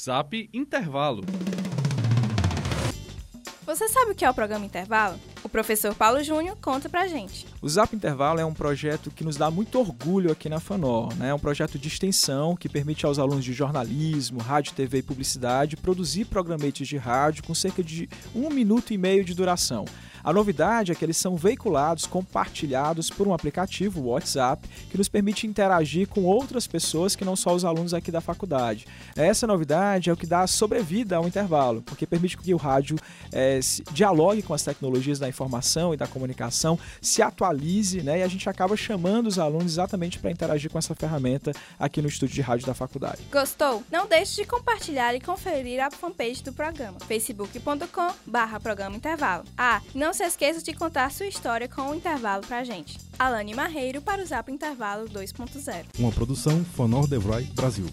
Zap Intervalo. Você sabe o que é o programa Intervalo? O professor Paulo Júnior conta pra gente. O Zap Intervalo é um projeto que nos dá muito orgulho aqui na FANOR. Né? É um projeto de extensão que permite aos alunos de jornalismo, rádio, TV e publicidade produzir programetes de rádio com cerca de um minuto e meio de duração. A novidade é que eles são veiculados, compartilhados por um aplicativo, o WhatsApp, que nos permite interagir com outras pessoas que não só os alunos aqui da faculdade. Essa novidade é o que dá sobrevida ao intervalo, porque permite que o rádio é, dialogue com as tecnologias da informação e da comunicação, se atualize, né? E a gente acaba chamando os alunos exatamente para interagir com essa ferramenta aqui no estúdio de rádio da faculdade. Gostou? Não deixe de compartilhar e conferir a fanpage do programa, facebook.com/programa intervalo. Ah, não se esqueça de contar sua história com o intervalo pra gente. Alane Marreiro para o Zap Intervalo 2.0. Uma produção Fonor Devroy Brasil.